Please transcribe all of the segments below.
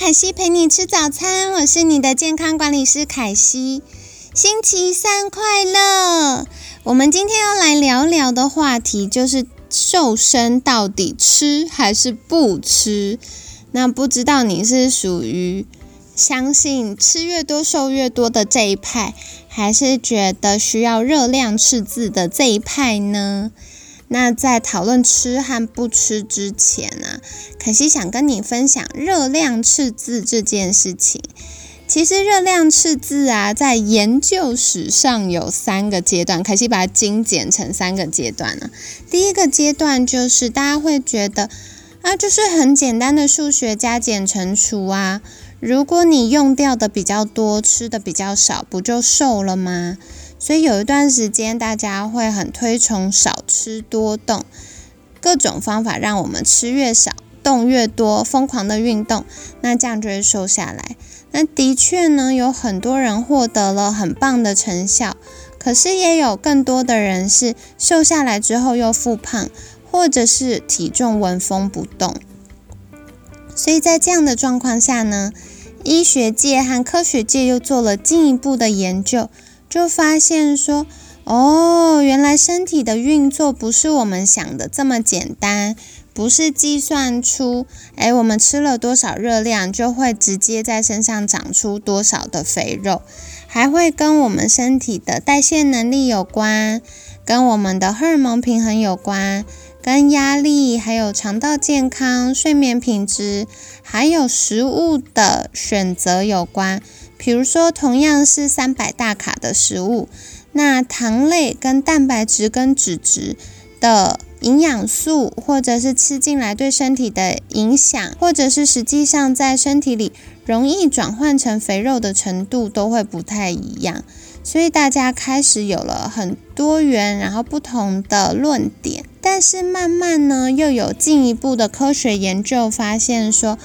凯西陪你吃早餐，我是你的健康管理师凯西。星期三快乐！我们今天要来聊聊的话题就是瘦身到底吃还是不吃？那不知道你是属于相信吃越多瘦越多的这一派，还是觉得需要热量赤字的这一派呢？那在讨论吃和不吃之前啊，可惜想跟你分享热量赤字这件事情。其实热量赤字啊，在研究史上有三个阶段，可惜把它精简成三个阶段了。第一个阶段就是大家会觉得啊，就是很简单的数学加减乘除啊，如果你用掉的比较多，吃的比较少，不就瘦了吗？所以有一段时间，大家会很推崇少吃多动，各种方法让我们吃越少，动越多，疯狂的运动，那这样就会瘦下来。那的确呢，有很多人获得了很棒的成效，可是也有更多的人是瘦下来之后又复胖，或者是体重纹风不动。所以在这样的状况下呢，医学界和科学界又做了进一步的研究。就发现说，哦，原来身体的运作不是我们想的这么简单，不是计算出，哎，我们吃了多少热量就会直接在身上长出多少的肥肉，还会跟我们身体的代谢能力有关，跟我们的荷尔蒙平衡有关，跟压力，还有肠道健康、睡眠品质，还有食物的选择有关。比如说，同样是三百大卡的食物，那糖类跟蛋白质跟脂质的营养素，或者是吃进来对身体的影响，或者是实际上在身体里容易转换成肥肉的程度，都会不太一样。所以大家开始有了很多元，然后不同的论点。但是慢慢呢，又有进一步的科学研究发现说，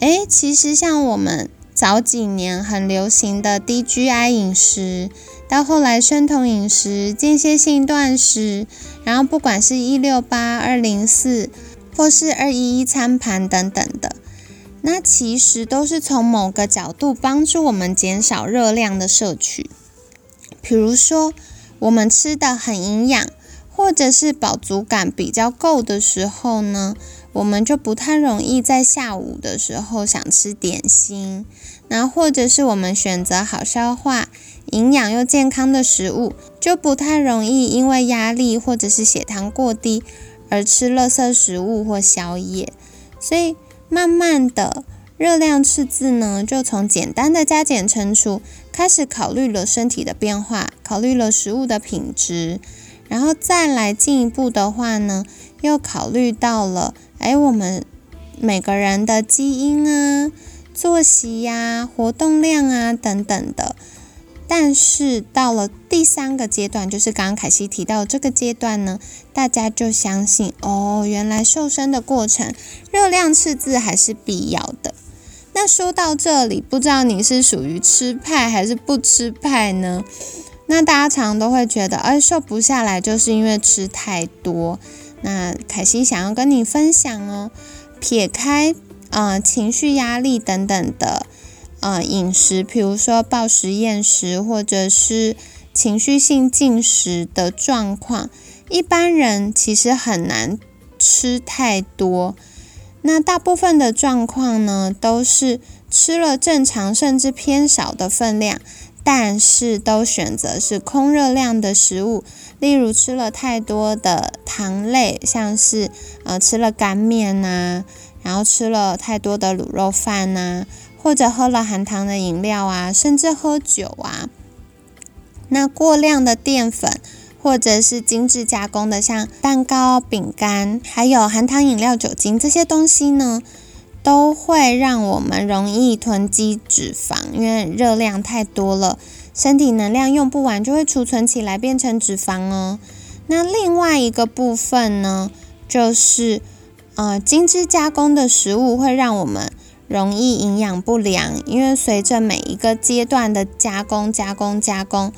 诶，其实像我们。早几年很流行的低 GI 饮食，到后来生酮饮食、间歇性断食，然后不管是一六八、二零四，或是二一一餐盘等等的，那其实都是从某个角度帮助我们减少热量的摄取。比如说，我们吃的很营养，或者是饱足感比较够的时候呢？我们就不太容易在下午的时候想吃点心，那或者是我们选择好消化、营养又健康的食物，就不太容易因为压力或者是血糖过低而吃垃圾食物或宵夜。所以慢慢的，热量赤字呢，就从简单的加减乘除开始考虑了身体的变化，考虑了食物的品质，然后再来进一步的话呢，又考虑到了。哎，我们每个人的基因啊、作息呀、活动量啊等等的，但是到了第三个阶段，就是刚刚凯西提到这个阶段呢，大家就相信哦，原来瘦身的过程热量赤字还是必要的。那说到这里，不知道你是属于吃派还是不吃派呢？那大家常都会觉得，哎，瘦不下来就是因为吃太多。那凯西想要跟你分享哦，撇开呃情绪压力等等的呃饮食，比如说暴食厌食或者是情绪性进食的状况，一般人其实很难吃太多。那大部分的状况呢，都是吃了正常甚至偏少的分量。但是都选择是空热量的食物，例如吃了太多的糖类，像是呃吃了干面呐，然后吃了太多的卤肉饭呐，或者喝了含糖的饮料啊，甚至喝酒啊。那过量的淀粉或者是精致加工的，像蛋糕、饼干，还有含糖饮料、酒精这些东西呢，都会让我们容易囤积脂肪，因为热量太多了，身体能量用不完就会储存起来变成脂肪哦。那另外一个部分呢，就是呃精致加工的食物会让我们。容易营养不良，因为随着每一个阶段的加工、加工、加工，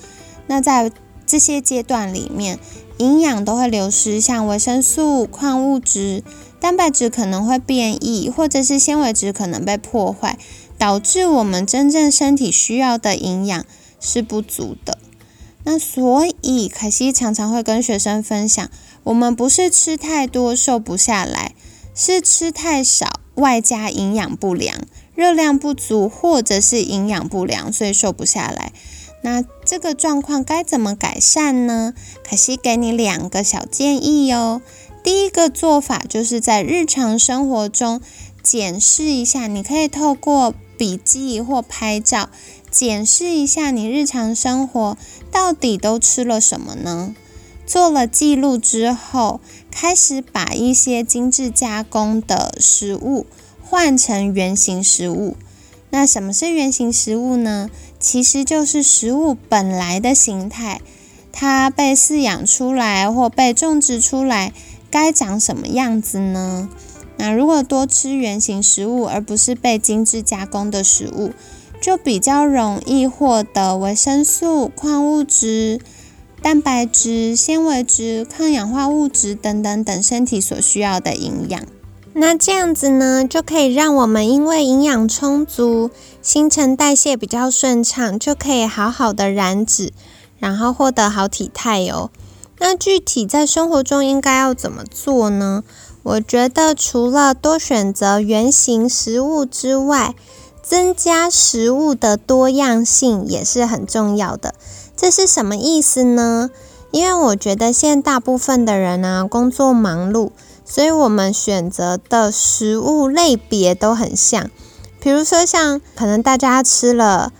那在这些阶段里面，营养都会流失，像维生素、矿物质、蛋白质可能会变异，或者是纤维质可能被破坏，导致我们真正身体需要的营养是不足的。那所以凯西常常会跟学生分享，我们不是吃太多瘦不下来，是吃太少。外加营养不良、热量不足，或者是营养不良，所以瘦不下来。那这个状况该怎么改善呢？可西给你两个小建议哦。第一个做法就是在日常生活中检视一下，你可以透过笔记或拍照检视一下你日常生活到底都吃了什么呢？做了记录之后，开始把一些精致加工的食物换成原形食物。那什么是原形食物呢？其实就是食物本来的形态，它被饲养出来或被种植出来该长什么样子呢？那如果多吃原形食物，而不是被精致加工的食物，就比较容易获得维生素、矿物质。蛋白质、纤维质、抗氧化物质等等等身体所需要的营养，那这样子呢，就可以让我们因为营养充足，新陈代谢比较顺畅，就可以好好的燃脂，然后获得好体态哦。那具体在生活中应该要怎么做呢？我觉得除了多选择原形食物之外，增加食物的多样性也是很重要的。这是什么意思呢？因为我觉得现在大部分的人呢工作忙碌，所以我们选择的食物类别都很像。比如说像可能大家吃了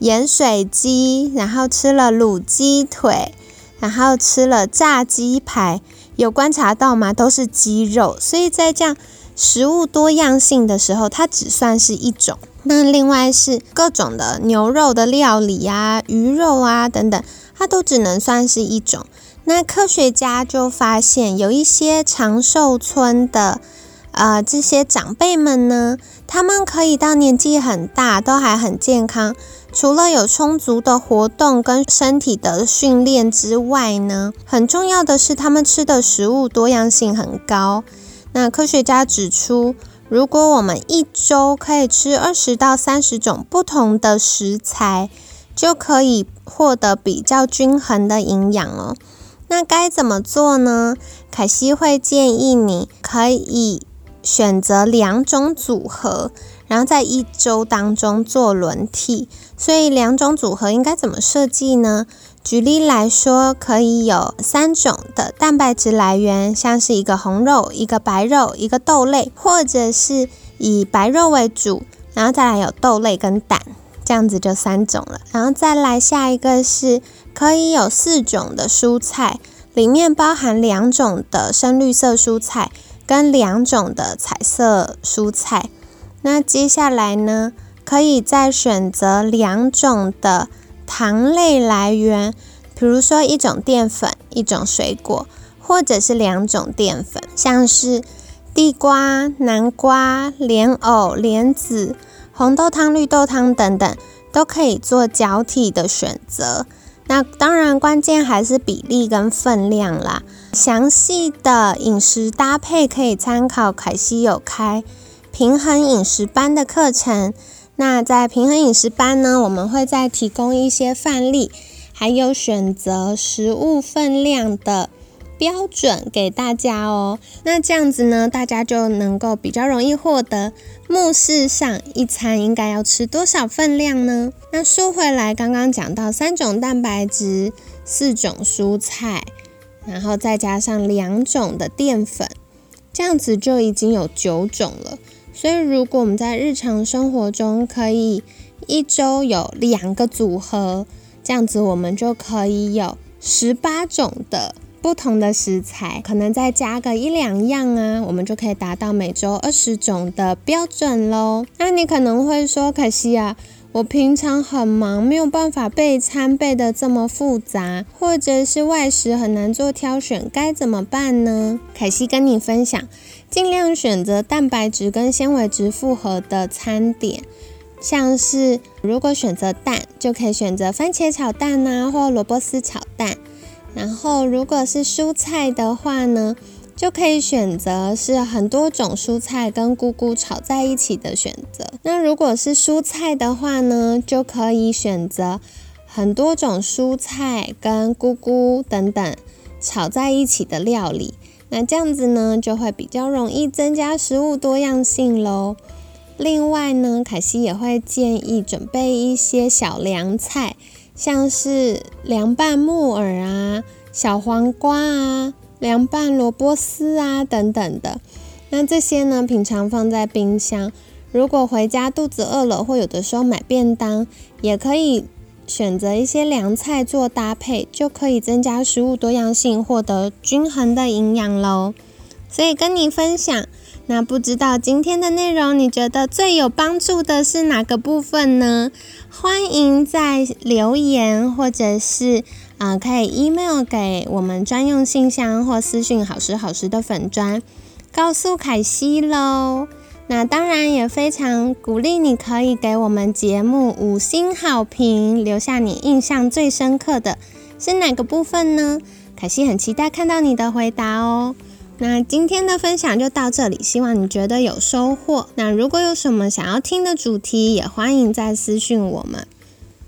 盐水鸡，然后吃了卤鸡腿，然后吃了炸鸡排，有观察到吗？都是鸡肉，所以在这样食物多样性的时候，它只算是一种。那另外是各种的牛肉的料理啊、鱼肉啊等等，它都只能算是一种。那科学家就发现，有一些长寿村的呃这些长辈们呢，他们可以到年纪很大都还很健康，除了有充足的活动跟身体的训练之外呢，很重要的是他们吃的食物多样性很高。那科学家指出。如果我们一周可以吃二十到三十种不同的食材，就可以获得比较均衡的营养哦。那该怎么做呢？凯西会建议你可以选择两种组合，然后在一周当中做轮替。所以两种组合应该怎么设计呢？举例来说，可以有三种的蛋白质来源，像是一个红肉、一个白肉、一个豆类，或者是以白肉为主，然后再来有豆类跟蛋，这样子就三种了。然后再来下一个是可以有四种的蔬菜，里面包含两种的深绿色蔬菜跟两种的彩色蔬菜。那接下来呢，可以再选择两种的。糖类来源，比如说一种淀粉、一种水果，或者是两种淀粉，像是地瓜、南瓜、莲藕、莲子、红豆汤、绿豆汤等等，都可以做交替的选择。那当然，关键还是比例跟分量啦。详细的饮食搭配可以参考凯西有开平衡饮食班的课程。那在平衡饮食班呢，我们会再提供一些范例，还有选择食物分量的标准给大家哦。那这样子呢，大家就能够比较容易获得目视上一餐应该要吃多少分量呢？那说回来，刚刚讲到三种蛋白质、四种蔬菜，然后再加上两种的淀粉，这样子就已经有九种了。所以，如果我们在日常生活中可以一周有两个组合，这样子我们就可以有十八种的不同的食材，可能再加个一两样啊，我们就可以达到每周二十种的标准喽。那你可能会说，可惜啊。我平常很忙，没有办法备餐备的这么复杂，或者是外食很难做挑选，该怎么办呢？凯西跟你分享，尽量选择蛋白质跟纤维质复合的餐点，像是如果选择蛋，就可以选择番茄炒蛋呐，或萝卜丝炒蛋。然后如果是蔬菜的话呢？就可以选择是很多种蔬菜跟菇菇炒在一起的选择。那如果是蔬菜的话呢，就可以选择很多种蔬菜跟菇菇等等炒在一起的料理。那这样子呢，就会比较容易增加食物多样性喽。另外呢，凯西也会建议准备一些小凉菜，像是凉拌木耳啊、小黄瓜啊。凉拌萝卜丝啊，等等的，那这些呢，平常放在冰箱。如果回家肚子饿了，或有的时候买便当，也可以选择一些凉菜做搭配，就可以增加食物多样性，获得均衡的营养喽。所以跟你分享，那不知道今天的内容，你觉得最有帮助的是哪个部分呢？欢迎在留言或者是。啊，可以 email 给我们专用信箱或私讯好时好时的粉砖，告诉凯西喽。那当然也非常鼓励你可以给我们节目五星好评，留下你印象最深刻的是哪个部分呢？凯西很期待看到你的回答哦。那今天的分享就到这里，希望你觉得有收获。那如果有什么想要听的主题，也欢迎再私讯我们。